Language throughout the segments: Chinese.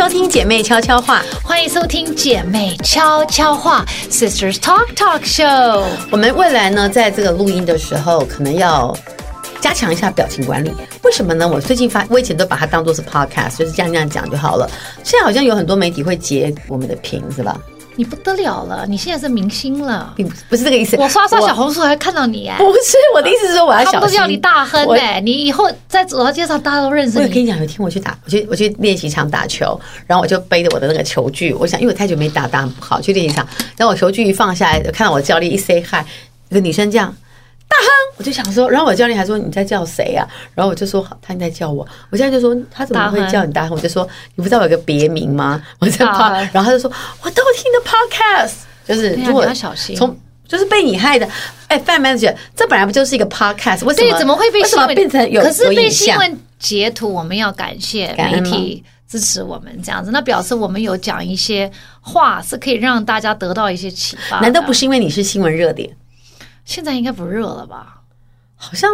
收听姐妹悄悄话，欢迎收听姐妹悄悄话 Sisters Talk Talk Show。我们未来呢，在这个录音的时候，可能要加强一下表情管理。为什么呢？我最近发，我以前都把它当做是 podcast，就是这样这样讲就好了。现在好像有很多媒体会截我们的屏，是吧？你不得了了，你现在是明星了，并不不是这个意思。我刷刷小红书还看到你哎，不是我的意思是说我要小心，他们都叫你大亨哎，你以后在走到街上大家都认识你。我跟你讲，有一天我去打，我去我去练习场打球，然后我就背着我的那个球具，我想因为我太久没打，打很不好，去练习场，然后我球具一放下来，看到我教练一 say hi，一个女生这样。大亨，我就想说，然后我教练还说，你在叫谁啊？然后我就说他在叫我，我现在就说他怎么会叫你大亨？我就说你不知道我有个别名吗？我在怕，然后他就说我都听的 podcast，就是如果小心，从就是被你害的。哎，Fan Manager，这本来不就是一个 podcast？为什么对，怎么会被新闻变成有？可是被新闻截图，我们要感谢媒体支持我们这样子，那表示我们有讲一些话是可以让大家得到一些启发。难道不是因为你是新闻热点？现在应该不热了吧？好像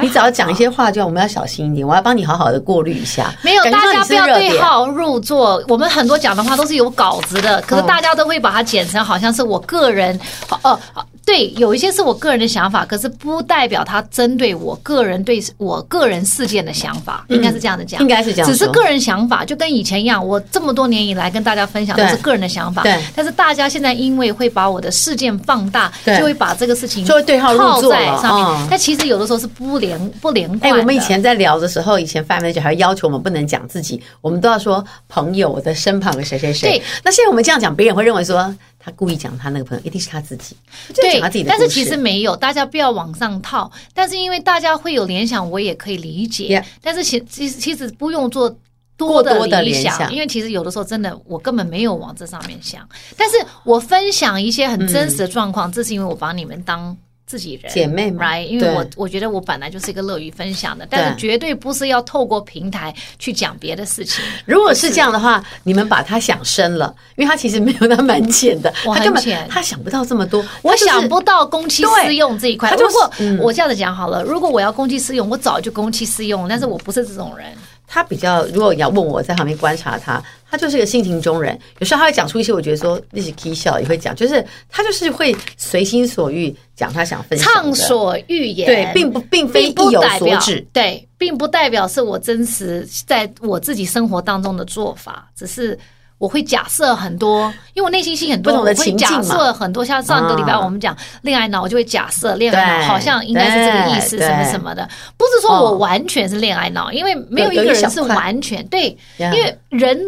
你只要讲一些话，就我们要小心一点。我要帮你好好的过滤一下。没有，大家不要对号入座。我们很多讲的话都是有稿子的，可是大家都会把它剪成好像是我个人。哦。对，有一些是我个人的想法，可是不代表他针对我个人对我个人事件的想法，应该是这样的讲，应该是这样，只是个人想法，就跟以前一样，我这么多年以来跟大家分享都是个人的想法，对。但是大家现在因为会把我的事件放大，就会把这个事情就会对号入座在上面。但其实有的时候是不连不连贯。哎，我们以前在聊的时候，以前 Fan Manager 还要求我们不能讲自己，我们都要说朋友，我的身旁的谁谁谁。对。那现在我们这样讲，别人会认为说。他故意讲他那个朋友，一定是他自己。对，但是其实没有，大家不要往上套。但是因为大家会有联想，我也可以理解。Yeah. 但是其其实其实不用做多的联想，想，因为其实有的时候真的我根本没有往这上面想。但是我分享一些很真实的状况，嗯、这是因为我把你们当。自己人姐妹嘛，right？因为我我觉得我本来就是一个乐于分享的，但是绝对不是要透过平台去讲别的事情。如果是这样的话，你们把他想深了，因为他其实没有那蛮浅的，我很浅，他想不到这么多，我想不到公器私用这一块。如果我这样子讲好了，如果我要公器私用，我早就公器私用，但是我不是这种人。他比较，如果你要问我在旁边观察他，他就是一个性情中人。有时候他会讲出一些我觉得说那些 K 笑，也会讲，就是他就是会随心所欲讲他想分享的，畅所欲言。对，并不并非意有所指，对，并不代表是我真实在我自己生活当中的做法，只是。我会假设很多，因为我内心戏很多，我会假设很多。像上个礼拜我们讲恋爱脑，我就会假设恋爱脑好像应该是这个意思，什么什么的。不是说我完全是恋爱脑，因为没有一个人是完全对，因为人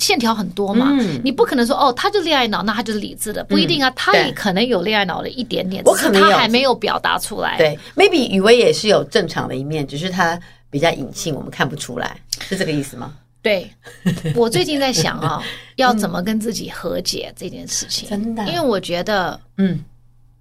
线条很多嘛，你不可能说哦，他就恋爱脑，那他就是理智的，不一定啊，他也可能有恋爱脑的一点点，我可能他还没有表达出来。对，maybe 雨薇也是有正常的一面，只是他比较隐性，我们看不出来，是这个意思吗？对，我最近在想啊，要怎么跟自己和解这件事情。真的，因为我觉得，嗯，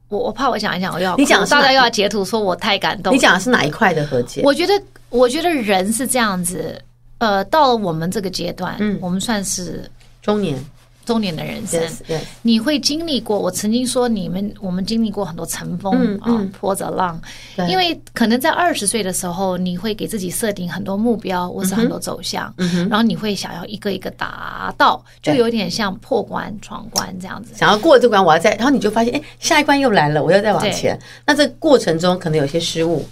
我我怕我想一想，我要你讲，大家又要截图说我太感动。你讲的是哪一块的和解？我觉得，我觉得人是这样子，呃，到了我们这个阶段，嗯，我们算是中年。中年的人生，yes, yes. 你会经历过。我曾经说，你们我们经历过很多乘风、嗯嗯、啊，波折浪。因为可能在二十岁的时候，你会给自己设定很多目标，或是很多走向，嗯、然后你会想要一个一个达到，就有点像破关闯关这样子。想要过这关，我要再，然后你就发现，哎，下一关又来了，我要再往前。那这过程中可能有些失误。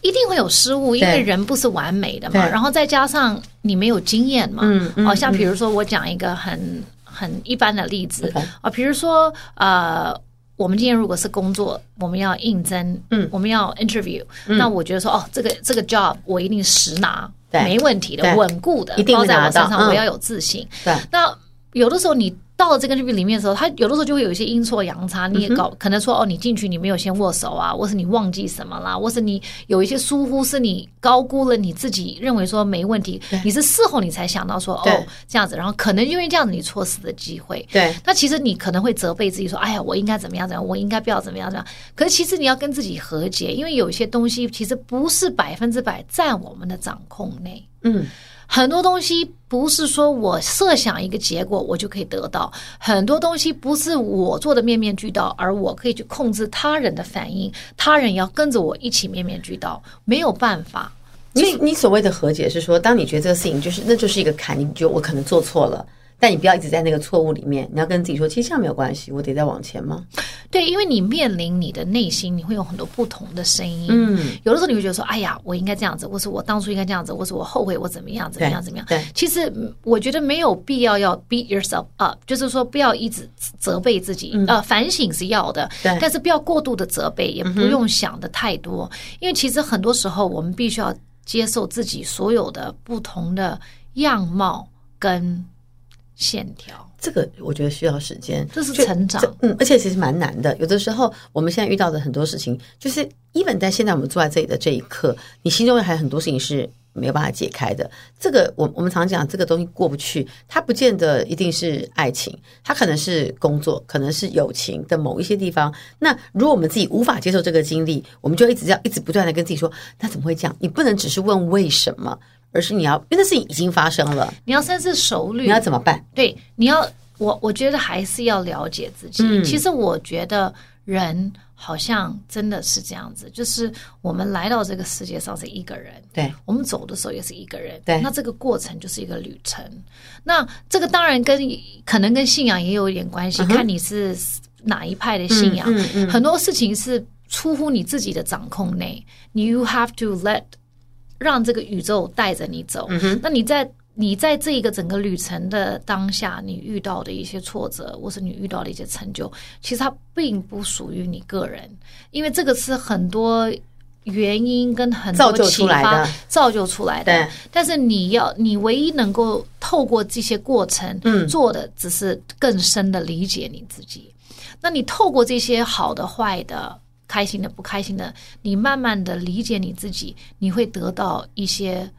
一定会有失误，因为人不是完美的嘛。然后再加上你没有经验嘛。嗯嗯。好像比如说，我讲一个很很一般的例子啊，比如说呃，我们今天如果是工作，我们要应征，嗯，我们要 interview，那我觉得说哦，这个这个 job 我一定实拿，没问题的，稳固的，包在我身上，我要有自信。对。那有的时候你。到了这个里面的时候，他有的时候就会有一些阴错阳差，你也搞可能说哦，你进去你没有先握手啊，或是你忘记什么啦，或是你有一些疏忽，是你高估了你自己认为说没问题，你是事后你才想到说哦这样子，然后可能因为这样子你错失的机会。对，那其实你可能会责备自己说，哎呀，我应该怎么样怎么样，我应该不要怎么样怎么样。可是其实你要跟自己和解，因为有些东西其实不是百分之百在我们的掌控内。嗯。很多东西不是说我设想一个结果我就可以得到，很多东西不是我做的面面俱到，而我可以去控制他人的反应，他人要跟着我一起面面俱到，没有办法。你你所谓的和解是说，当你觉得这个事情就是那就是一个坎，你就我可能做错了。但你不要一直在那个错误里面，你要跟自己说，其实这样没有关系，我得再往前吗？对，因为你面临你的内心，你会有很多不同的声音。嗯，有的时候你会觉得说，哎呀，我应该这样子，或是我当初应该这样子，或是我后悔我怎么样，怎么样，怎么样。对，其实我觉得没有必要要 beat yourself up，就是说不要一直责备自己。嗯、呃，反省是要的，对，但是不要过度的责备，也不用想的太多，嗯、因为其实很多时候我们必须要接受自己所有的不同的样貌跟。线条，这个我觉得需要时间，这是成长，嗯，而且其实蛮难的。有的时候，我们现在遇到的很多事情，就是 even 在现在我们坐在这里的这一刻，你心中还有很多事情是没有办法解开的。这个，我我们常讲，这个东西过不去，它不见得一定是爱情，它可能是工作，可能是友情的某一些地方。那如果我们自己无法接受这个经历，我们就一直要一直不断的跟自己说，那怎么会这样？你不能只是问为什么。而是你要，因为那事情已经发生了，你要深思熟虑，你要怎么办？对，你要我，我觉得还是要了解自己。嗯，其实我觉得人好像真的是这样子，就是我们来到这个世界上是一个人，对，我们走的时候也是一个人，对。那这个过程就是一个旅程。那这个当然跟可能跟信仰也有一点关系，嗯，看你是哪一派的信仰。很多事情是出乎你自己的掌控内，你 you have to let。让这个宇宙带着你走。嗯。那你在你在这一个整个旅程的当下，你遇到的一些挫折，或是你遇到的一些成就，其实它并不属于你个人，因为这个是很多原因跟很多启发造就出来的。对。但是你要，你唯一能够透过这些过程，嗯，做的只是更深的理解你自己。那你透过这些好的、坏的。开心的、不开心的，你慢慢的理解你自己，你会得到一些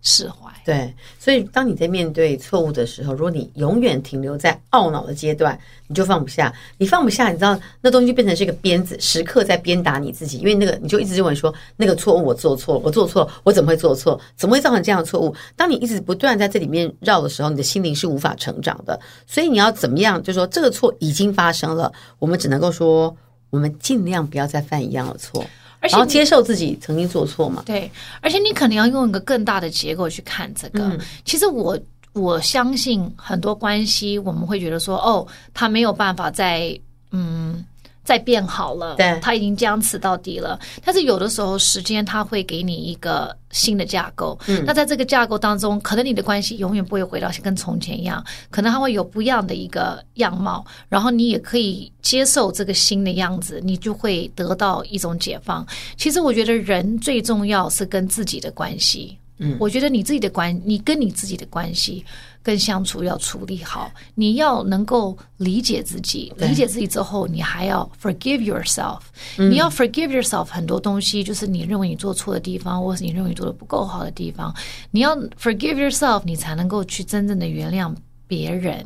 释怀。对，所以当你在面对错误的时候，如果你永远停留在懊恼的阶段，你就放不下。你放不下，你知道那东西就变成是一个鞭子，时刻在鞭打你自己。因为那个，你就一直认为说那个错误我做错了，我做错了，我怎么会做错？怎么会造成这样的错误？当你一直不断在这里面绕的时候，你的心灵是无法成长的。所以你要怎么样？就是说这个错已经发生了，我们只能够说。我们尽量不要再犯一样的错，而且然后接受自己曾经做错嘛。对，而且你可能要用一个更大的结构去看这个。嗯、其实我我相信很多关系，我们会觉得说，哦，他没有办法在嗯。再变好了，对，他已经僵持到底了。但是有的时候，时间它会给你一个新的架构。嗯，那在这个架构当中，可能你的关系永远不会回到跟从前一样，可能它会有不一样的一个样貌。然后你也可以接受这个新的样子，你就会得到一种解放。其实我觉得人最重要是跟自己的关系。嗯，我觉得你自己的关，你跟你自己的关系。跟相处要处理好，你要能够理解自己，理解自己之后，你还要 forgive yourself。你要 forgive yourself 很多东西，就是你认为你做错的地方，或是你认为你做的不够好的地方，你要 forgive yourself，你才能够去真正的原谅别人。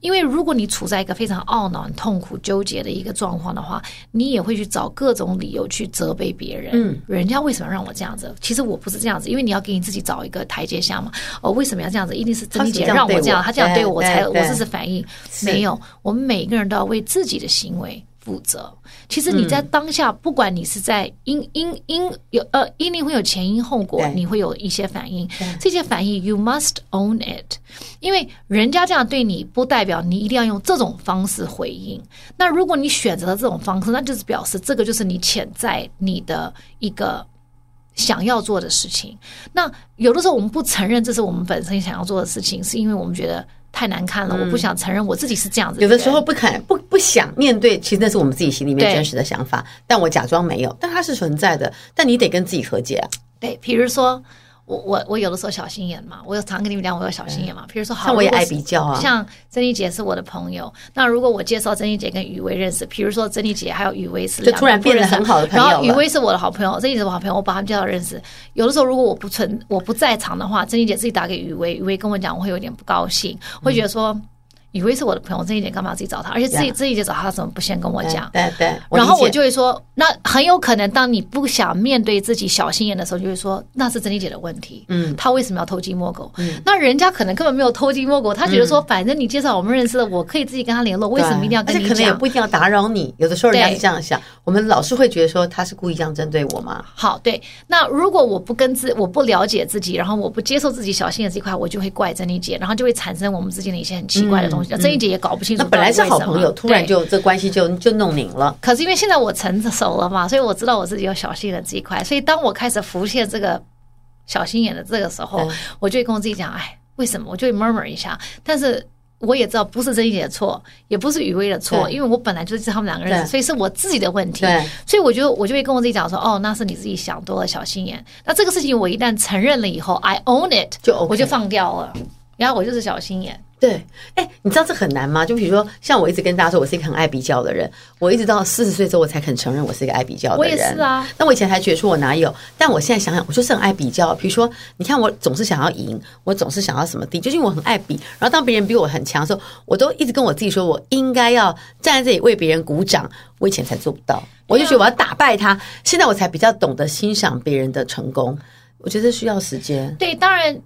因为如果你处在一个非常懊恼、痛苦、纠结的一个状况的话，你也会去找各种理由去责备别人。嗯，人家为什么让我这样子？其实我不是这样子，因为你要给你自己找一个台阶下嘛。哦，为什么要这样子？一定是珍妮姐让我这样，她这样对我，我才我这是反应。没有，我们每个人都要为自己的行为负责。其实你在当下，不管你是在因因因有呃，一定会有前因后果，你会有一些反应。这些反应，you must own it，因为人家这样对你，不代表你一定要用这种方式回应。那如果你选择了这种方式，那就是表示这个就是你潜在你的一个想要做的事情。那有的时候我们不承认这是我们本身想要做的事情，是因为我们觉得。太难看了，我不想承认我自己是这样子。有的时候不肯不不想面对，其实那是我们自己心里面真实的想法，但我假装没有，但它是存在的。但你得跟自己和解啊。对，比如说。我我我有的时候小心眼嘛，我有常跟你们讲，我有小心眼嘛。比如说，好，像我也爱比较啊。像珍妮姐是我的朋友，那如果我介绍珍妮姐跟雨薇认识，比如说珍妮姐还有雨薇是，就突然变得很好的朋友。然后雨薇是我的好朋友，珍妮姐是我好朋友，我把他们介绍认识。有的时候如果我不存我不在场的话，珍妮姐自己打给雨薇，雨薇跟我讲，我会有点不高兴，会觉得说。以为是我的朋友，郑怡姐干嘛自己找他？而且自己自己就找他，怎么不先跟我讲？对对。然后我就会说，那很有可能，当你不想面对自己小心眼的时候，就会说那是郑怡姐的问题。嗯，他为什么要偷鸡摸狗？嗯，那人家可能根本没有偷鸡摸狗，他觉得说，反正你介绍我们认识的，我可以自己跟他联络，为什么一定要跟你讲？而且可能也不一定要打扰你。有的时候人家是这样想，我们老是会觉得说他是故意这样针对我吗？好，对。那如果我不跟自我不了解自己，然后我不接受自己小心眼这一块，我就会怪郑怡姐，然后就会产生我们之间的一些很奇怪的东西。郑怡姐也搞不清楚。那本来是好朋友，突然就这关系就就弄拧了。可是因为现在我成熟了嘛，所以我知道我自己要小心眼这一块。所以当我开始浮现这个小心眼的这个时候，我就会跟我自己讲：“哎，为什么？”我就会 murmur 一下。但是我也知道不是曾怡姐的错，也不是雨薇的错，因为我本来就是他们两个人，所以是我自己的问题。所以我就我就会跟我自己讲说：“哦，那是你自己想多了，小心眼。”那这个事情我一旦承认了以后，I own it，就我就放掉了。然后我就是小心眼。对，哎，你知道这很难吗？就比如说，像我一直跟大家说，我是一个很爱比较的人。我一直到四十岁之后，我才肯承认我是一个爱比较的人。我也是啊。那我以前还觉得说我哪有？但我现在想想，我就是很爱比较。比如说，你看我总是想要赢，我总是想要什么地，就是因为我很爱比。然后当别人比我很强的时候，我都一直跟我自己说，我应该要站在这里为别人鼓掌。我以前才做不到，我就觉得我要打败他。现在我才比较懂得欣赏别人的成功。我觉得需要时间。对，当然。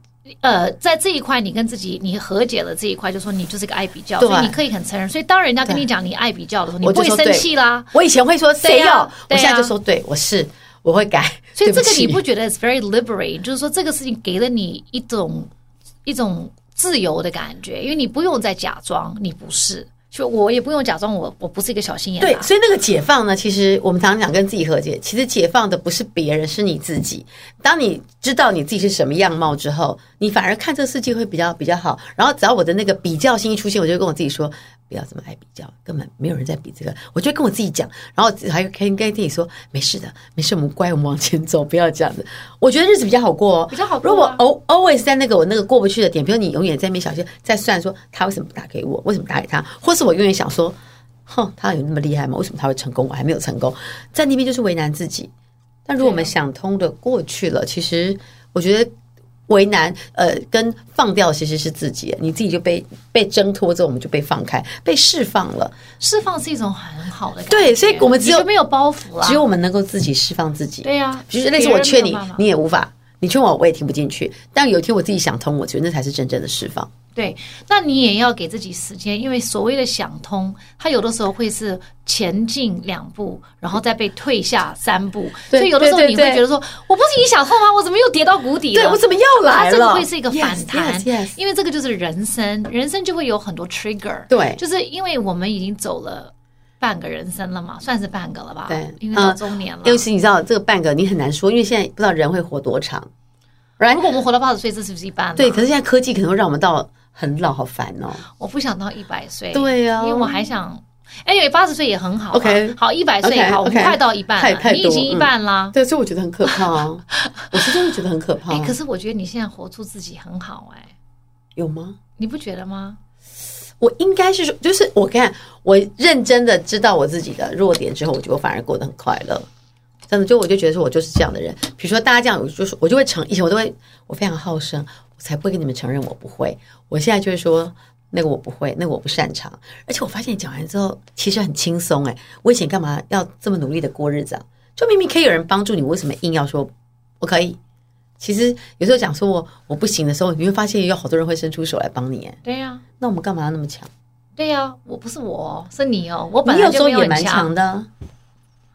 呃，在这一块，你跟自己你和解了这一块，就说你就是个爱比较，所以你可以很承认。所以当人家跟你讲你爱比较的时候，你不会生气啦。我以前会说谁要，我现在就说对，我是我会改。所以这个你不觉得 is very liberating？就是说这个事情给了你一种一种自由的感觉，因为你不用再假装你不是。就我也不用假装我我不是一个小心眼。对，所以那个解放呢，其实我们常常讲跟自己和解，其实解放的不是别人，是你自己。当你知道你自己是什么样貌之后，你反而看这个世界会比较比较好。然后只要我的那个比较心一出现，我就跟我自己说。不要这么爱比较，根本没有人在比这个。我就跟我自己讲，然后还可以跟自己说，没事的，没事，我们乖，我们往前走，不要这样子。我觉得日子比较好过哦，比较好过。如果 always 在那个我那个过不去的点，比如你永远在那边小心，在算说他为什么不打给我，为什么打给他，或是我永远想说，哼，他有那么厉害吗？为什么他会成功，我还没有成功，在那边就是为难自己。但如果我们想通的过去了，其实我觉得。为难，呃，跟放掉其实是自己，你自己就被被挣脱之后，我们就被放开，被释放了。释放是一种很好的感觉，对，所以我们只有没有包袱了，只有我们能够自己释放自己。对呀、啊，就是那时候我劝你，你也无法，你劝我我也听不进去。但有一天我自己想通，我觉得那才是真正的释放。对，那你也要给自己时间，因为所谓的想通，它有的时候会是前进两步，然后再被退下三步。所以有的时候你会觉得说，我不是已经想通吗？我怎么又跌到谷底了？对，我怎么又来了？这个会是一个反弹，因为这个就是人生，人生就会有很多 trigger。对，就是因为我们已经走了半个人生了嘛，算是半个了吧？对，因为到中年了。尤其你知道这个半个你很难说，因为现在不知道人会活多长。如果我们活到八十岁，这是不是一半？对，可是现在科技可能会让我们到。很老，好烦哦！我不想到一百岁，对呀、啊，因为我还想，哎，因为八十岁也很好。OK，好，一百岁也好，我们快到一半了，你已经一半啦。对，所以我觉得很可怕啊！我是真的觉得很可怕。哎，可是我觉得你现在活出自己很好，哎，有吗？你不觉得吗？我应该是说，就是我看我认真的知道我自己的弱点之后，我觉得我反而过得很快乐。真的，就我就觉得说我就是这样的人。比如说大家这样，我就是我就会成，以前我都会，我非常好胜。才不会跟你们承认我不会。我现在就是说那个我不会，那个我不擅长。而且我发现讲完之后其实很轻松哎。我以前干嘛要这么努力的过日子啊？就明明可以有人帮助你，为什么硬要说我可以？其实有时候讲说我我不行的时候，你会发现有好多人会伸出手来帮你哎。对呀，那我们干嘛要那么强？对呀，我不是我是你哦，我本来就也蛮强的。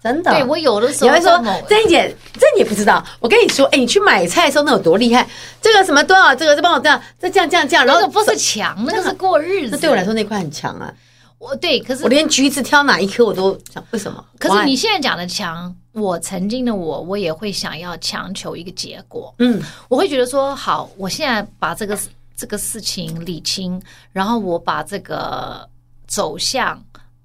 真的，对我有的时候你会说郑怡姐，这你不知道。我跟你说，哎，你去买菜的时候那有多厉害？这个什么多少？这个再帮我这样，这这样这样这样。然后不是强，那个是过日子。那对我来说那块很强啊。我对，可是我连橘子挑哪一颗我都想，为什么？可是你现在讲的强，我曾经的我，我也会想要强求一个结果。嗯，我会觉得说，好，我现在把这个这个事情理清，然后我把这个走向，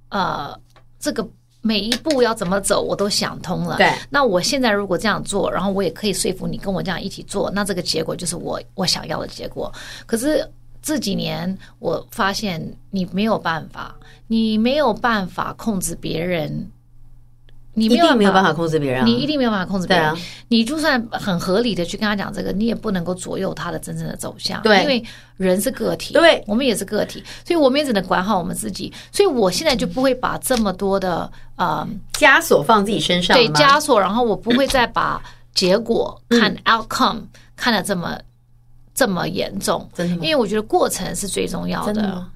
呃，这个。每一步要怎么走，我都想通了。对，那我现在如果这样做，然后我也可以说服你跟我这样一起做，那这个结果就是我我想要的结果。可是这几年我发现你没有办法，你没有办法控制别人你一定没有办法控制别人，你一定没有办法控制别人。啊、你就算很合理的去跟他讲这个，你也不能够左右他的真正的走向。对，因为人是个体，对，我们也是个体，所以我们也只能管好我们自己。所以我现在就不会把这么多的呃枷锁放自己身上，对枷锁，然后我不会再把结果看 outcome、嗯、看得这么这么严重。真的吗？因为我觉得过程是最重要的。真的吗？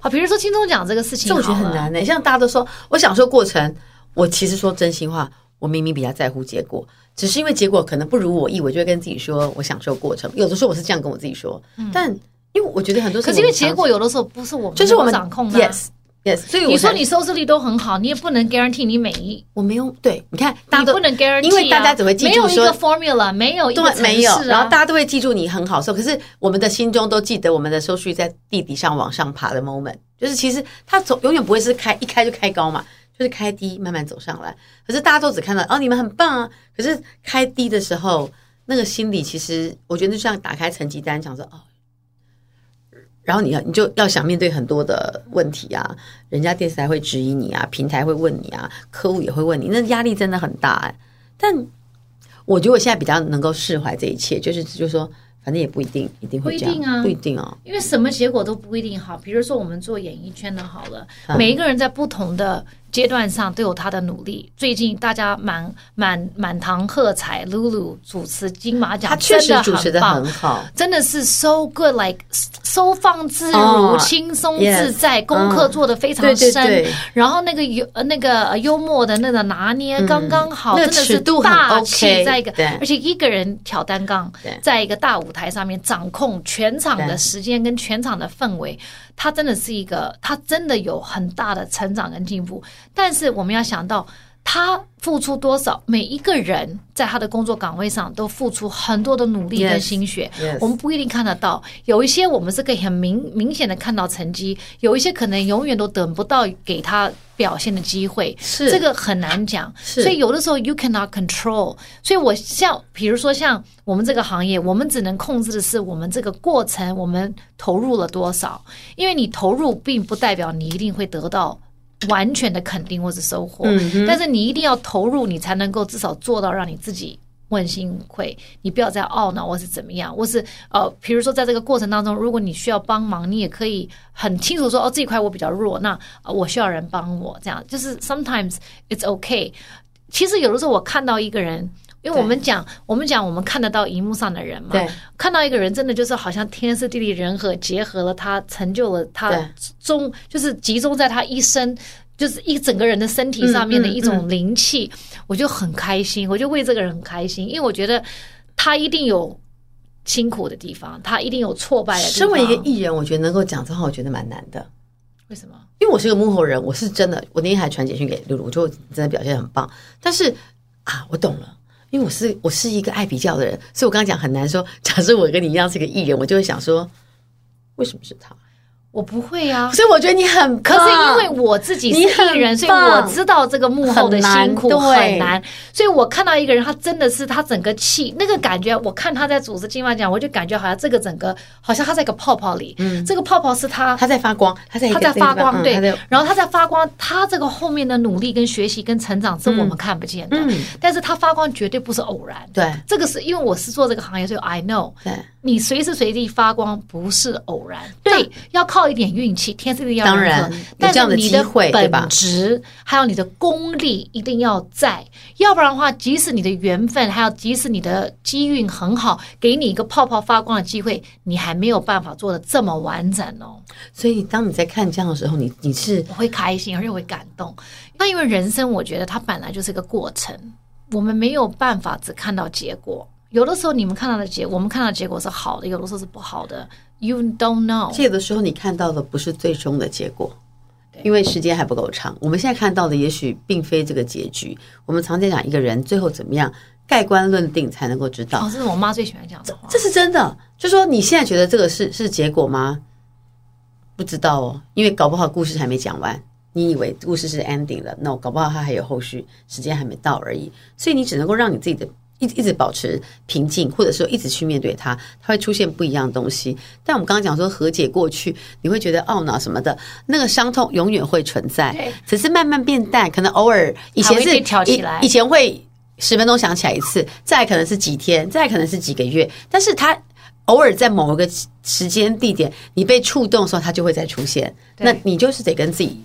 好，比如说金钟奖这个事情，这我觉得很难的、欸。像大家都说，我享受过程。我其实说真心话，我明明比较在乎结果，只是因为结果可能不如我意，我就会跟自己说我享受过程。有的时候我是这样跟我自己说，嗯、但因为我觉得很多可是因为结果有的时候不是我们就是我们掌控的、啊。Yes, yes。所以你说你收视率都很好，你也不能 guarantee 你每一我没有对，你看大家都你不能 guarantee，、啊、因为大家只会记住说没有一个 formula，没有一个、啊、没有，然后大家都会记住你很好受，可是我们的心中都记得我们的收视率在地底上往上爬的 moment，就是其实它总永远不会是开一开就开高嘛。就是开低慢慢走上来，可是大家都只看到哦，你们很棒啊。可是开低的时候，那个心里其实我觉得就像打开成绩单，想说哦，然后你要你就要想面对很多的问题啊，人家电视台会质疑你啊，平台会问你啊，客户也会问你，那压力真的很大哎。但我觉得我现在比较能够释怀这一切，就是就是说。反正也不一定一定会这样，不一定啊，不一定啊，因为什么结果都不一定好。比如说，我们做演艺圈的好了，嗯、每一个人在不同的阶段上都有他的努力。最近大家满满满堂喝彩，露露主持金马奖，他确实主持的很好，真的是 so good，like 收放自如，哦、轻松自在功课做得非常深。然后那个幽那个幽默的那个拿捏刚刚好，嗯、真的是大气，那个、在一个，而且一个人挑单杠，在一个大。舞台上面掌控全场的时间跟全场的氛围，他真的是一个，他真的有很大的成长跟进步。但是我们要想到，他付出多少，每一个人在他的工作岗位上都付出很多的努力跟心血。Yes, yes. 我们不一定看得到，有一些我们是可以很明明显的看到成绩，有一些可能永远都等不到给他表现的机会。是这个很难讲。所以有的时候 you cannot control。所以我像比如说像我们这个行业，我们只能控制的是我们这个过程，我们投入了多少。因为你投入，并不代表你一定会得到。完全的肯定或是收获，嗯，但是你一定要投入，你才能够至少做到让你自己问心无愧。你不要再懊恼或是怎么样，或是呃，比如说在这个过程当中，如果你需要帮忙，你也可以很清楚说，哦，这一块我比较弱，那我需要人帮我，这样就是 sometimes it's okay。其实有的时候我看到一个人。因为我们讲，我们讲，我们看得到荧幕上的人嘛，对，看到一个人，真的就是好像天时地利人和结合了，他成就了他中，就是集中在他一生，就是一整个人的身体上面的一种灵气，嗯嗯嗯，我就很开心，我就为这个人很开心，因为我觉得他一定有辛苦的地方，他一定有挫败的地方。身为一个艺人，我觉得能够讲这话，我觉得蛮难的。为什么？因为我是个幕后人，我是真的，我那天还传简讯给露露，我就真的表现很棒。但是啊，我懂了。因为我是我是一个爱比较的人，所以我刚刚讲很难说。假设我跟你一样是个艺人，我就会想说，为什么是他？我不会啊，所以我觉得你很。可是因为我自己是艺人，所以我知道这个幕后的辛苦很难。所以我看到一个人，他真的是他整个气那个感觉，我看他在主持金马奖，我就感觉好像这个整个好像他在一个泡泡里，嗯，这个泡泡是他他在发光，他在他在发光，对，嗯、然后他在发光，他这个后面的努力跟学习跟成长是我们看不见的，嗯，但是他发光绝对不是偶然，对，这个是因为我是做这个行业，所以 I know，对，你随时随地发光不是偶然，对，要靠一点运气。天时地利要当然，但是你的本质还有你的功力一定要在，要不然的话，即使你的缘分，还有即使你的机运很好，给你一个泡泡发光的机会，你还没有办法做的这么完整哦。所以，当你在看这样的时候，你你是我会开心，而且会感动。那因为人生，我觉得它本来就是一个过程，我们没有办法只看到结果。有的时候，你们看到的结，我们看到的结果是好的，有的时候是不好的。You don't know。这个时候，你看到的不是最终的结果，因为时间还不够长。我们现在看到的也许并非这个结局。我们常在讲一个人最后怎么样，盖棺论定才能够知道。哦，这是我妈最喜欢讲的话。这是真的，就说你现在觉得这个是是结果吗？不知道哦，因为搞不好故事还没讲完。你以为故事是 ending 了，no，搞不好它还有后续，时间还没到而已。所以你只能够让你自己的一一直保持平静，或者说一直去面对它，它会出现不一样的东西。但我们刚刚讲说和解过去，你会觉得懊恼什么的，那个伤痛永远会存在，只是慢慢变淡。可能偶尔以前是挑起来以前会十分钟想起来一次，再可能是几天，再可能是几个月，但是它偶尔在某一个时间地点，你被触动的时候，它就会再出现。那你就是得跟自己。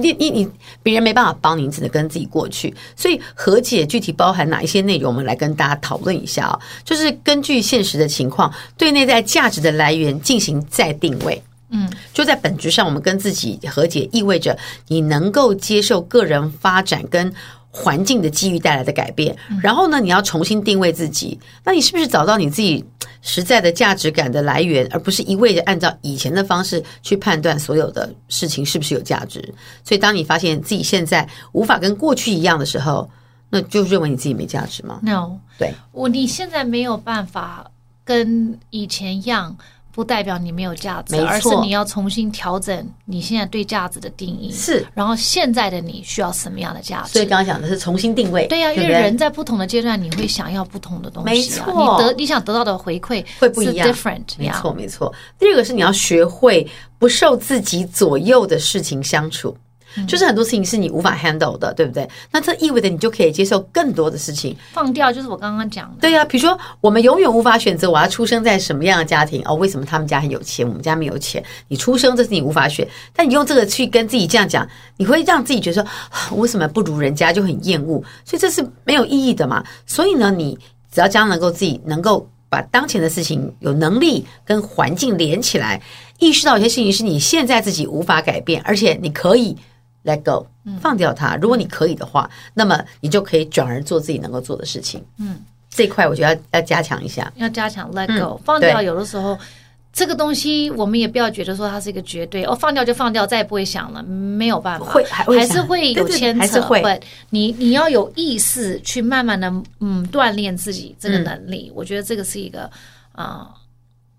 你你你，别人没办法帮你，只能跟自己过去。所以和解具体包含哪一些内容？我们来跟大家讨论一下啊。就是根据现实的情况，对内在价值的来源进行再定位。嗯，就在本质上，我们跟自己和解，意味着你能够接受个人发展跟环境的机遇带来的改变。然后呢，你要重新定位自己。那你是不是找到你自己？实在的价值感的来源，而不是一味的按照以前的方式去判断所有的事情是不是有价值。所以，当你发现自己现在无法跟过去一样的时候，那就认为你自己没价值吗？No，对，我你现在没有办法跟以前一样。不代表你没有价值，而是你要重新调整你现在对价值的定义。是，然后现在的你需要什么样的价值？所以刚刚讲的是重新定位。对呀、因为人在不同的阶段，你会想要不同的东西、啊。没错，你得你想得到的回馈会不一样。different，没错没错。第二个是你要学会不受自己左右的事情相处。就是很多事情是你无法 handle 的，对不对？那这意味着你就可以接受更多的事情，放掉。就是我刚刚讲的，对呀、啊。比如说，我们永远无法选择我要出生在什么样的家庭哦。为什么他们家很有钱，我们家没有钱？你出生这是你无法选，但你用这个去跟自己这样讲，你会让自己觉得说，为什么不如人家就很厌恶？所以这是没有意义的嘛。所以呢，你只要将能够自己能够把当前的事情有能力跟环境连起来，意识到有些事情是你现在自己无法改变，而且你可以。Let go，放掉它。如果你可以的话，那么你就可以转而做自己能够做的事情。嗯，这一块我觉得要要加强一下，要加强 Let go，放掉。有的时候这个东西我们也不要觉得说它是一个绝对哦，放掉就放掉，再也不会想了，没有办法，会还是会有牵扯，还是会。你你要有意识去慢慢的嗯锻炼自己这个能力，我觉得这个是一个啊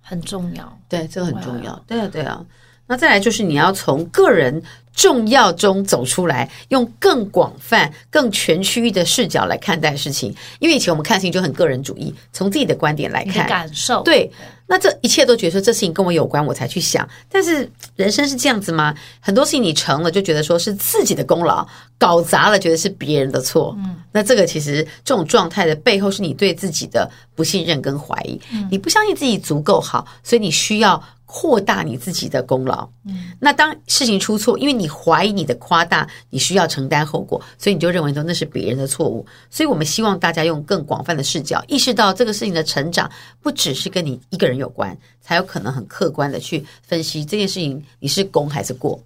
很重要。对，这个很重要。对啊，对啊。那再来就是你要从个人重要中走出来，用更广泛、更全区域的视角来看待事情。因为以前我们看事情就很个人主义，从自己的观点来看，感受。对，那这一切都觉得说这事情跟我有关，我才去想。但是人生是这样子吗？很多事情你成了就觉得说是自己的功劳，搞砸了觉得是别人的错。嗯，那这个其实这种状态的背后是你对自己的不信任跟怀疑。嗯，你不相信自己足够好，所以你需要。扩大你自己的功劳，嗯，那当事情出错，因为你怀疑你的夸大，你需要承担后果，所以你就认为说那是别人的错误。所以我们希望大家用更广泛的视角，意识到这个事情的成长不只是跟你一个人有关，才有可能很客观的去分析这件事情你是功还是过，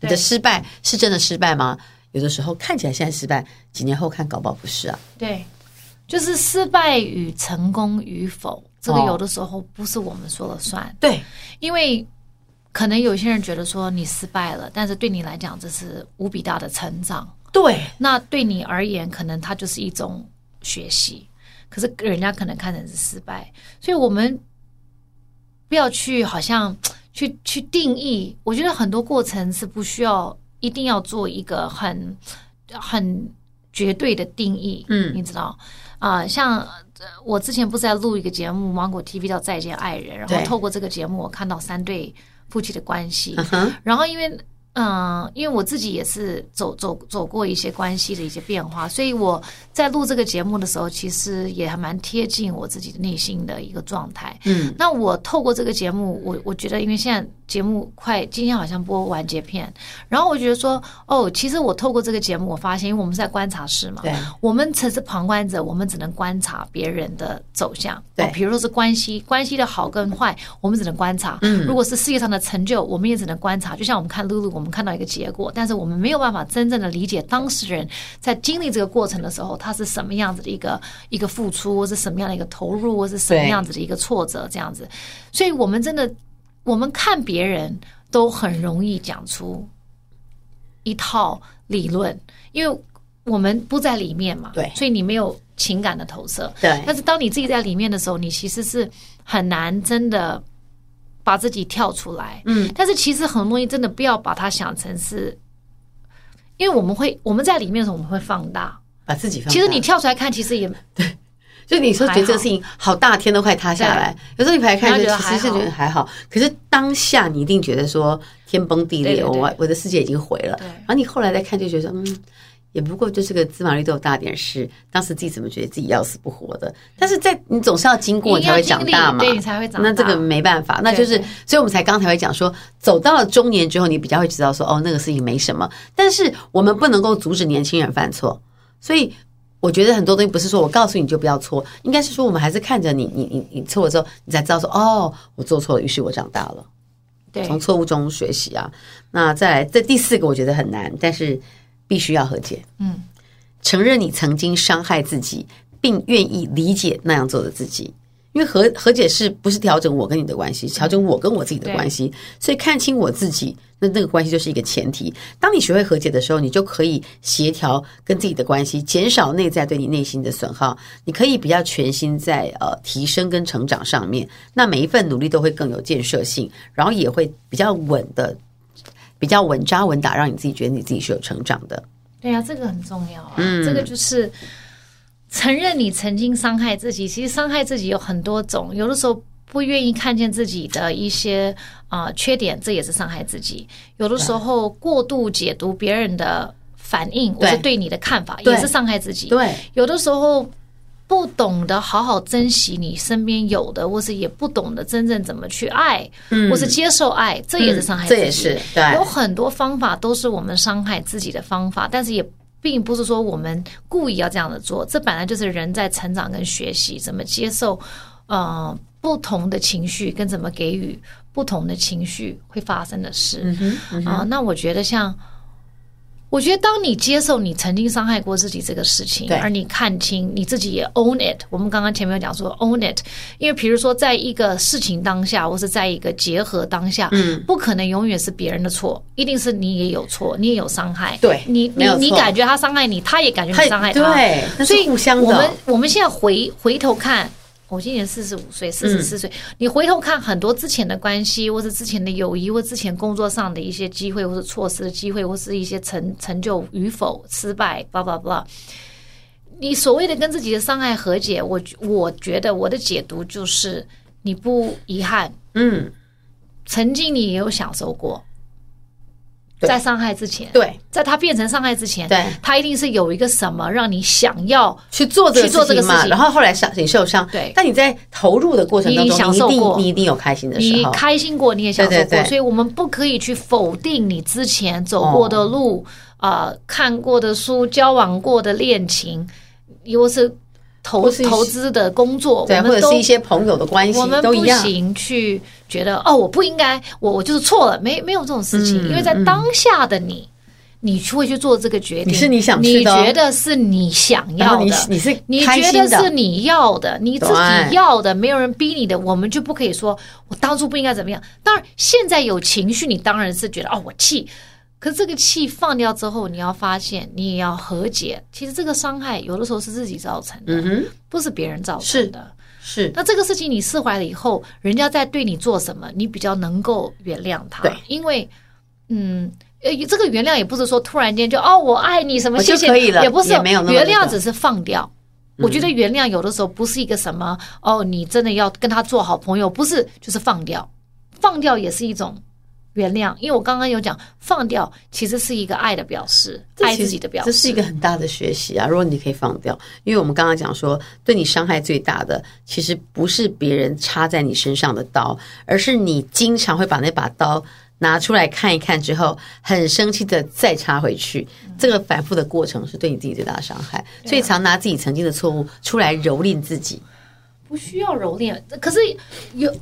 你的失败是真的失败吗？有的时候看起来现在失败，几年后看搞不好不是啊。对，就是失败与成功与否。这个有的时候不是我们说了算，哦、对，因为可能有些人觉得说你失败了，但是对你来讲这是无比大的成长，对，那对你而言可能它就是一种学习，可是人家可能看成是失败，所以我们不要去好像去去定义，我觉得很多过程是不需要一定要做一个很很绝对的定义，嗯，你知道？啊、呃，像。我之前不是在录一个节目《芒果 TV》叫《再见爱人》，然后透过这个节目，我看到三对夫妻的关系。然后因为嗯，因为我自己也是走走走过一些关系的一些变化，所以我在录这个节目的时候，其实也还蛮贴近我自己的内心的一个状态。嗯，那我透过这个节目，我我觉得，因为现在。节目快，今天好像播完结片，然后我觉得说，哦，其实我透过这个节目，我发现，因为我们是在观察室嘛，对，我们只是旁观者，我们只能观察别人的走向，对，比如说是关系，关系的好跟坏，我们只能观察，嗯，如果是事业上的成就，我们也只能观察，就像我们看露露，我们看到一个结果，但是我们没有办法真正的理解当事人在经历这个过程的时候，他是什么样子的一个一个付出，或是什么样的一个投入，或是什么样子的一个挫折，这样子，所以我们真的。我们看别人都很容易讲出一套理论，因为我们不在里面嘛，对，所以你没有情感的投射，对。但是当你自己在里面的时候，你其实是很难真的把自己跳出来，嗯。但是其实很多东西真的不要把它想成是，因为我们会我们在里面的时候，我们会放大，把自己放大。其实你跳出来看，其实也对。就你说觉得这个事情好大，天都快塌下来。有时候你排看，其实是觉得还好。可是当下你一定觉得说天崩地裂，我我的世界已经毁了。然后你后来再看，就觉得嗯。也不过就是个芝麻绿豆大点事，当时自己怎么觉得自己要死不活的？但是在你总是要经过，你才会长大嘛，对，你才会长大。那这个没办法，那就是，所以我们才刚才会讲说，走到了中年之后，你比较会知道说，哦，那个事情没什么。但是我们不能够阻止年轻人犯错，所以我觉得很多东西不是说我告诉你就不要错，应该是说我们还是看着你，你你你错了之后，你才知道说，哦，我做错了，于是我长大了。对，从错误中学习啊。那再来，这第四个我觉得很难，但是必须要和解。嗯。承认你曾经伤害自己，并愿意理解那样做的自己，因为和和解是不是调整我跟你的关系，调整我跟我自己的关系。所以看清我自己，那那个关系就是一个前提。当你学会和解的时候，你就可以协调跟自己的关系，减少内在对你内心的损耗。你可以比较全心在呃提升跟成长上面，那每一份努力都会更有建设性，然后也会比较稳的，比较稳扎稳打，让你自己觉得你自己是有成长的。对呀、啊，这个很重要啊。嗯，这个就是承认你曾经伤害自己。其实伤害自己有很多种，有的时候不愿意看见自己的一些啊、呃、缺点，这也是伤害自己。有的时候过度解读别人的反应，或是对你的看法，也是伤害自己。对，有的时候。不懂得好好珍惜你身边有的，或是也不懂得真正怎么去爱，嗯、或是接受爱，这也是伤害自己。嗯、这也是对。有很多方法都是我们伤害自己的方法，但是也并不是说我们故意要这样的做。这本来就是人在成长跟学习，怎么接受呃不同的情绪，跟怎么给予不同的情绪会发生的事。啊、嗯嗯呃，那我觉得像。我觉得，当你接受你曾经伤害过自己这个事情，而你看清你自己也 own it。我们刚刚前面有讲说 own it，因为比如说，在一个事情当下，或是在一个结合当下，嗯，不可能永远是别人的错，一定是你也有错，你也有伤害。对，你你你感觉他伤害你，他也感觉你伤害他，对，所以互相的。我们我们现在回回头看。我今年四十五岁，四十四岁。你回头看很多之前的关系，或是之前的友谊，或之前工作上的一些机会，或是错失的机会，或是一些成成就与否、失败，blah blah blah。你所谓的跟自己的伤害和解，我我觉得我的解读就是你不遗憾，嗯，曾经你也有享受过。在伤害之前，对，在他变成伤害之前，对，他一定是有一个什么让你想要去做这个去做这个事情，然后后来伤你受伤，对。但你在投入的过程当中，你享受过，你一定有开心的时候，你开心过，你也享受过，所以我们不可以去否定你之前走过的路，啊，看过的书，交往过的恋情，又是投投资的工作，对，或者是一些朋友的关系，我们不行去。觉得哦，我不应该，我我就是错了，没没有这种事情，嗯、因为在当下的你，嗯、你会去做这个决定，你是你想去的，你觉得是你想要的，你你是你觉得是你要的，你自己要的，没有人逼你的，我们就不可以说我当初不应该怎么样。当然，现在有情绪，你当然是觉得哦，我气，可是这个气放掉之后，你要发现，你也要和解。其实这个伤害有的时候是自己造成的，嗯、不是别人造成的。是，那这个事情你释怀了以后，人家在对你做什么，你比较能够原谅他。对，因为，嗯，呃，这个原谅也不是说突然间就哦，我爱你什么，谢谢，可以了，也不是，原谅只是放掉。嗯。我觉得原谅有的时候不是一个什么哦，你真的要跟他做好朋友，不是，就是放掉，放掉也是一种。原谅，因为我刚刚有讲，放掉其实是一个爱的表示，爱自己的表示，这是一个很大的学习啊。如果你可以放掉，因为我们刚刚讲说，对你伤害最大的，其实不是别人插在你身上的刀，而是你经常会把那把刀拿出来看一看之后，很生气的再插回去。这个反复的过程是对你自己最大的伤害，所以常拿自己曾经的错误出来蹂躏自己，不需要蹂躏，可是有。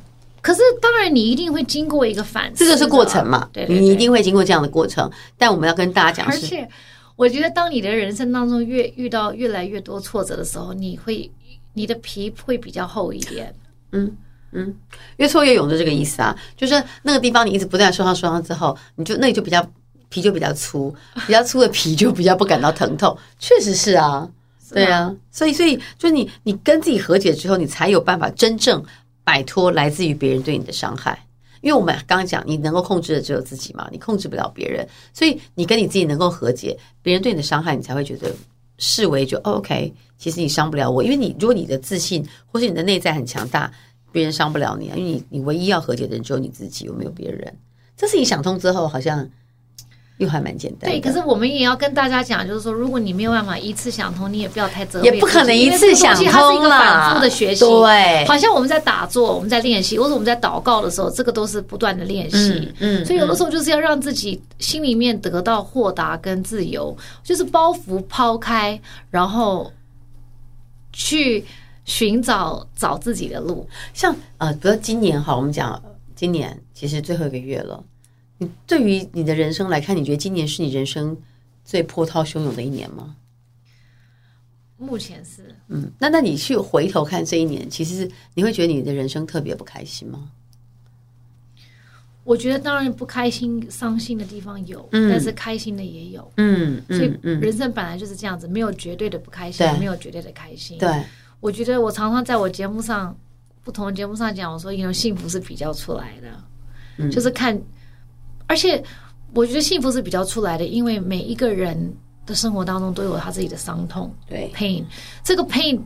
可是，当然，你一定会经过一个反思，这个是过程嘛？对，对，对，你一定会经过这样的过程。但我们要跟大家讲，而且，我觉得，当你的人生当中越遇到越来越多挫折的时候，你会你的皮会比较厚一点。嗯嗯，越挫越勇的这个意思啊，就是那个地方你一直不断受伤受伤之后，你就那里就比较皮就比较粗，比较粗的皮就比较不感到疼痛。确实是啊，对啊，所以所以就是你你跟自己和解之后，你才有办法真正。摆脱来自于别人对你的伤害，因为我们刚刚讲，你能够控制的只有自己嘛，你控制不了别人，所以你跟你自己能够和解，别人对你的伤害，你才会觉得视为就、OK，其实你伤不了我，因为你如果你的自信或是你的内在很强大，别人伤不了你啊，因为你你唯一要和解的人只有你自己，有没有别人？这是你想通之后，好像。又还蛮简单。对，可是我们也要跟大家讲，就是说，如果你没有办法一次想通，你也不要太责备。也不可能一次想通了。它是一个反复的学习。对，好像我们在打坐，我们在练习，或者我们在祷告的时候，这个都是不断的练习。嗯，嗯，所以有的时候就是要让自己心里面得到豁达跟自由，就是包袱抛开，然后去寻找找自己的路。像呃，比如今年哈，我们讲今年其实最后一个月了。你对于你的人生来看，你觉得今年是你人生最波涛汹涌的一年吗？目前是。嗯，那那你去回头看这一年，其实你会觉得你的人生特别不开心吗？我觉得当然不开心、伤心的地方有，嗯，但是开心的也有，嗯，所以人生本来就是这样子，没有绝对的不开心，没有绝对的开心。对，我觉得我常常在我节目上，不同的节目上讲，我说因为幸福是比较出来的，嗯，就是看。而且，我觉得幸福是比较出来的，因为每一个人的生活当中都有他自己的伤痛，对，pain。这个 pain，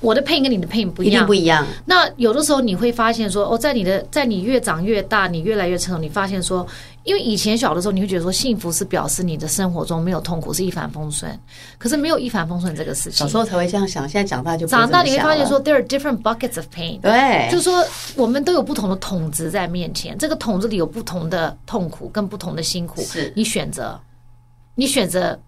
我的 pain 跟你的 pain 不一样，不一样。那有的时候你会发现说，哦，在你的，在你越长越大，你越来越成熟，你发现说。因为以前小的时候，你会觉得说幸福是表示你的生活中没有痛苦，是一帆风顺。可是没有一帆风顺这个事情。小时候才会这样想，现在长大就长大你会发现说，there are different buckets of pain。对，就是说我们都有不同的桶子在面前，这个桶子里有不同的痛苦跟不同的辛苦。是你选择，你选择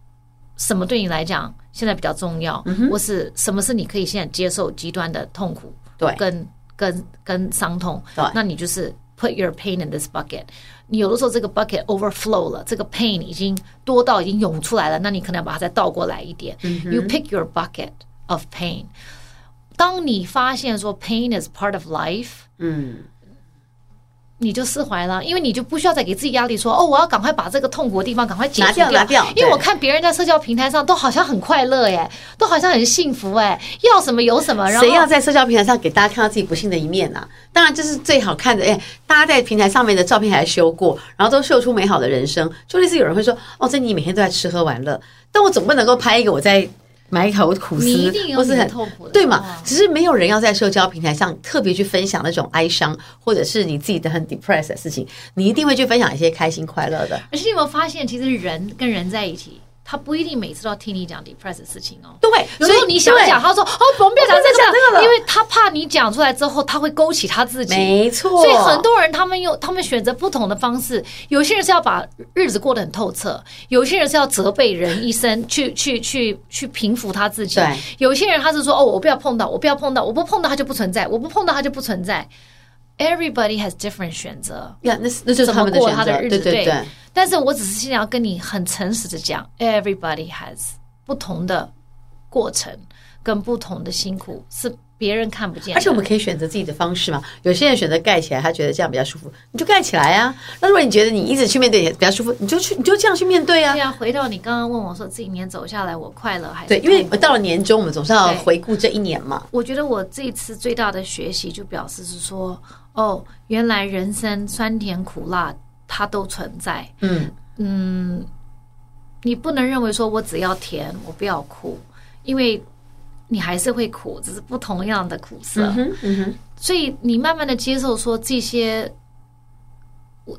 什么对你来讲现在比较重要，嗯、或是什么是你可以现在接受极端的痛苦？对，跟跟跟伤痛。对，那你就是 put your pain in this bucket。你有的时候这个 bucket overflow 了，这个 pain 已经多到已经涌出来了，那你可能要把它再倒过来一点。Mm -hmm. You pick your bucket of pain。当你发现说 pain is part of life，嗯。 你就释怀了，因为你就不需要再给自己压力说，说哦，我要赶快把这个痛苦的地方赶快解决掉。拿掉，拿掉。因为我看别人在社交平台上都好像很快乐耶，都好像很幸福哎，要什么有什么。然后谁要在社交平台上给大家看到自己不幸的一面呢、啊？当然这是最好看的哎，大家在平台上面的照片还修过，然后都秀出美好的人生。就类似有人会说哦，这你每天都在吃喝玩乐，但我总不能够拍一个我在。埋头苦思，或是很痛苦的，对嘛？只是没有人要在社交平台上特别去分享那种哀伤，或者是你自己的很 depressed 的事情。你一定会去分享一些开心快乐的。而且你有没有发现，其实人跟人在一起。他不一定每次都要听你讲 depressed 的事情哦。对，有时候你想讲，他说：“哦，我们不要讲这个了。”因为他怕你讲出来之后，他会勾起他自己。没错。所以很多人他们用他们选择不同的方式。有些人是要把日子过得很透彻，有些人是要责备人一生，去去去去平复他自己。对。有些人他是说：“哦，我不要碰到，我不要碰到，我不碰到他就不存在，我不碰到他就不存在。” Everybody has different 选择。呀，那那就是他们的选择。对对对。但是我只是现在要跟你很诚实的讲，everybody has 不同的过程跟不同的辛苦，是别人看不见。而且我们可以选择自己的方式嘛。有些人选择盖起来，他觉得这样比较舒服，你就盖起来啊。那如果你觉得你一直去面对也比较舒服，你就去，你就这样去面对啊。对啊，回到你刚刚问我说，这一年走下来，我快乐还是？对，因为到了年终，我们总是要回顾这一年嘛。我觉得我这一次最大的学习，就表示是说，哦，原来人生酸甜苦辣。它都存在，嗯嗯，你不能认为说我只要甜，我不要苦，因为你还是会苦，只是不同样的苦涩。嗯所以你慢慢的接受说这些，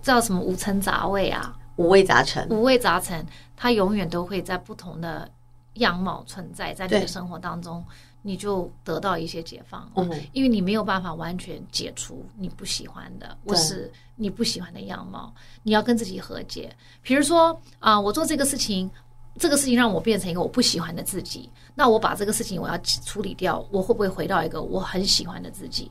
叫什么五层杂味啊，五味杂陈，五味杂陈，它永远都会在不同的样貌存在在你的生活当中。你就得到一些解放，嗯，因为你没有办法完全解除你不喜欢的，或是你不喜欢的样貌，你要跟自己和解。比如说啊，呃，我做这个事情，这个事情让我变成一个我不喜欢的自己，那我把这个事情我要处理掉，我会不会回到一个我很喜欢的自己？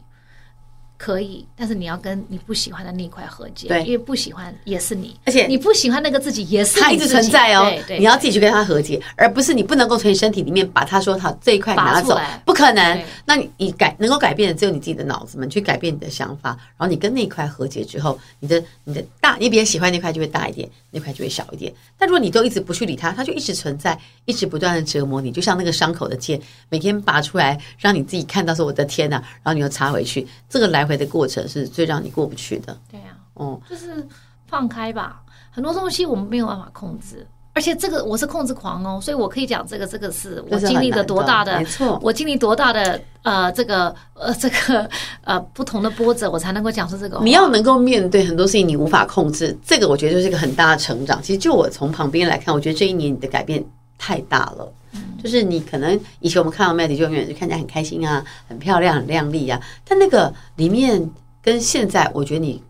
可以，但是你要跟你不喜欢的那一块和解，对，因为不喜欢也是你，而且你不喜欢那个自己也是他一直存在哦，对对，你要自己去跟他和解，而不是你不能够从你身体里面把他说他这一块拿走，不可能。那你你改能够改变的只有你自己的脑子们去改变你的想法，然后你跟那一块和解之后，你的你的大你比较喜欢那块就会大一点，那块就会小一点。但如果你都一直不去理他，他就一直存在，一直不断的折磨你，就像那个伤口的剑，每天拔出来让你自己看到说我的天呐，然后你又插回去，这个来回的过程是。最让你过不去的，对呀、啊，哦，就是放开吧。很多东西我们没有办法控制，而且这个我是控制狂哦，所以我可以讲这个，这个是我经历了多大的，没错，我经历多大的呃，这个呃，这个呃不同的波折，我才能够讲出这个。你要能够面对很多事情，你无法控制，这个我觉得就是一个很大的成长。其实就我从旁边来看，我觉得这一年你的改变太大了。嗯，就是你可能以前我们看到 Maddy 就永远就看起来很开心啊，很漂亮，很靓丽啊，但那个里面跟现在，我觉得你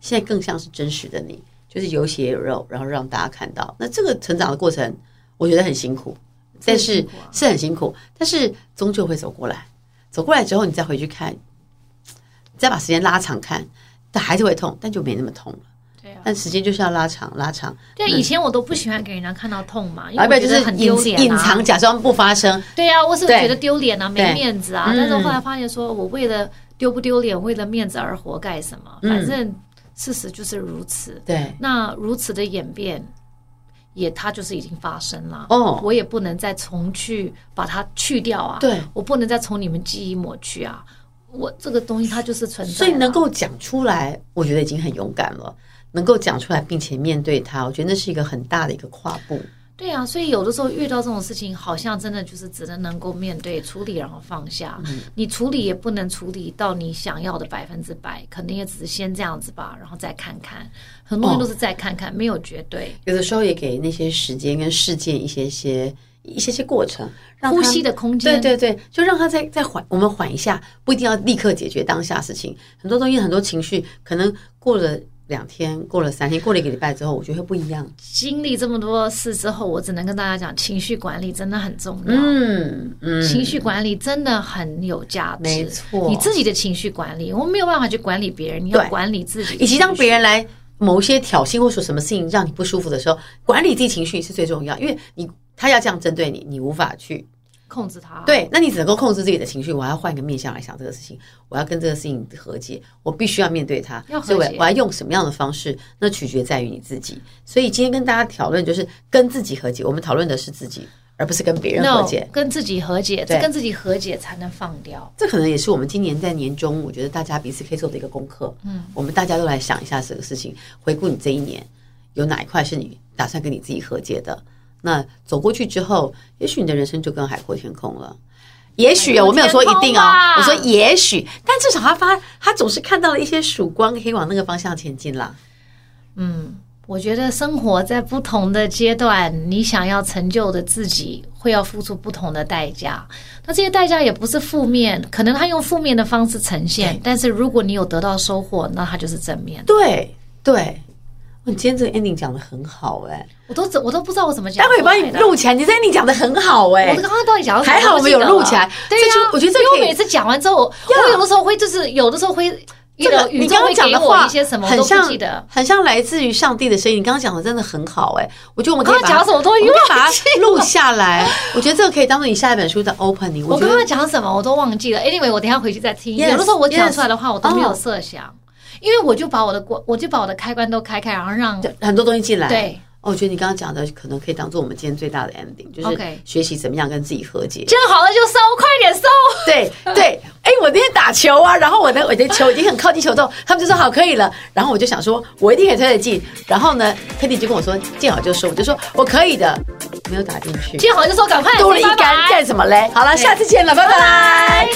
现在更像是真实的你。就是有血有肉，然后让大家看到。那这个成长的过程，我觉得很辛苦，但是是很辛苦，但是终究会走过来。走过来之后，你再回去看，再把时间拉长看，但还是会痛，但就没那么痛了。但时间就是要拉长，拉长。对，以前我都不喜欢给人家看到痛嘛，因为我觉得很丢脸啊。隐藏，假装不发生。对啊，我是觉得丢脸啊，没面子啊。但是后来发现，说我为了丢不丢脸，为了面子而活干什么？反正。事实就是如此。对，那如此的演变，也它就是已经发生了。哦，我也不能再重去把它去掉啊。对，我不能再从你们记忆抹去啊。我这个东西它就是存在。所以能够讲出来，我觉得已经很勇敢了。能够讲出来并且面对它，我觉得那是一个很大的一个跨步。对啊，所以有的时候遇到这种事情，好像真的就是只能能够面对处理，然后放下。嗯，你处理也不能处理到你想要的百分之百，肯定也只是先这样子吧，然后再看看。很多人都是再看看，哦，没有绝对。有的时候也给那些时间跟事件一些些一些些过程，让呼吸的空间。对对对，就让他再再缓，我们缓一下，不一定要立刻解决当下事情。很多东西，很多情绪，可能过了。两天过了，三天过了一个礼拜之后，我觉得会不一样。经历这么多事之后，我只能跟大家讲，情绪管理真的很重要。嗯嗯，情绪管理真的很有价值。没错，你自己的情绪管理，我们没有办法去管理别人，你要管理自己。以及当别人来某些挑衅或说什么事情让你不舒服的时候，管理自己情绪是最重要，因为你他要这样针对你，你无法去。控制它，对，那你只能够控制自己的情绪。我要换一个面向来想这个事情，我要跟这个事情和解，我必须要面对它。要和解，所以我要用什么样的方式？那取决在于你自己。所以今天跟大家讨论就是跟自己和解。我们讨论的是自己，而不是跟别人和解。No, 跟自己和解，这跟自己和解才能放掉。这可能也是我们今年在年终，我觉得大家彼此可以做的一个功课。嗯，我们大家都来想一下这个事情，回顾你这一年有哪一块是你打算跟你自己和解的。那走过去之后，也许你的人生就更海阔天空了。也许啊，我没有说一定啊，我说也许，但至少他发，他总是看到了一些曙光，可以往那个方向前进啦。嗯，我觉得生活在不同的阶段，你想要成就的自己，会要付出不同的代价。那这些代价也不是负面，可能他用负面的方式呈现，但是如果你有得到收获，那他就是正面。对对。你今天这个 ending 讲的很好哎、欸，我都我都不知道我怎么讲。待会帮你录起来，你这 ending 讲的很好哎、欸。我刚刚到底讲的还好，我们有录起来。对呀、啊，我觉得这因为我每次讲完之后，我有的时候会就是有的时候会这个你刚刚讲的话一些什么很像很像来自于上帝的声音。你刚刚讲的真的很好哎、欸，我觉得我们可以讲什么东西，把它录下来。我觉得这个可以当做你下一本书的 opening。我刚刚讲什么我都忘记了。Anyway，我等一下回去再听。有的时候我讲出来的话，我都没有设想。因为我就把我的关，我就把我的开关都开开，然后让很多东西进来。对，我觉得你刚刚讲的可能可以当做我们今天最大的 ending，就是学习怎么样跟自己和解。这样好了就收，快点收。对对，哎，我那天打球啊，然后我的我的球已经很靠近球洞，他们就说好可以了，然后我就想说我一定可以推得进，然后呢，Cady 就跟我说见好就收，我就说我可以的，没有打进去。见好就收，赶快多了一杆干什么嘞？好了，下次见了，拜拜。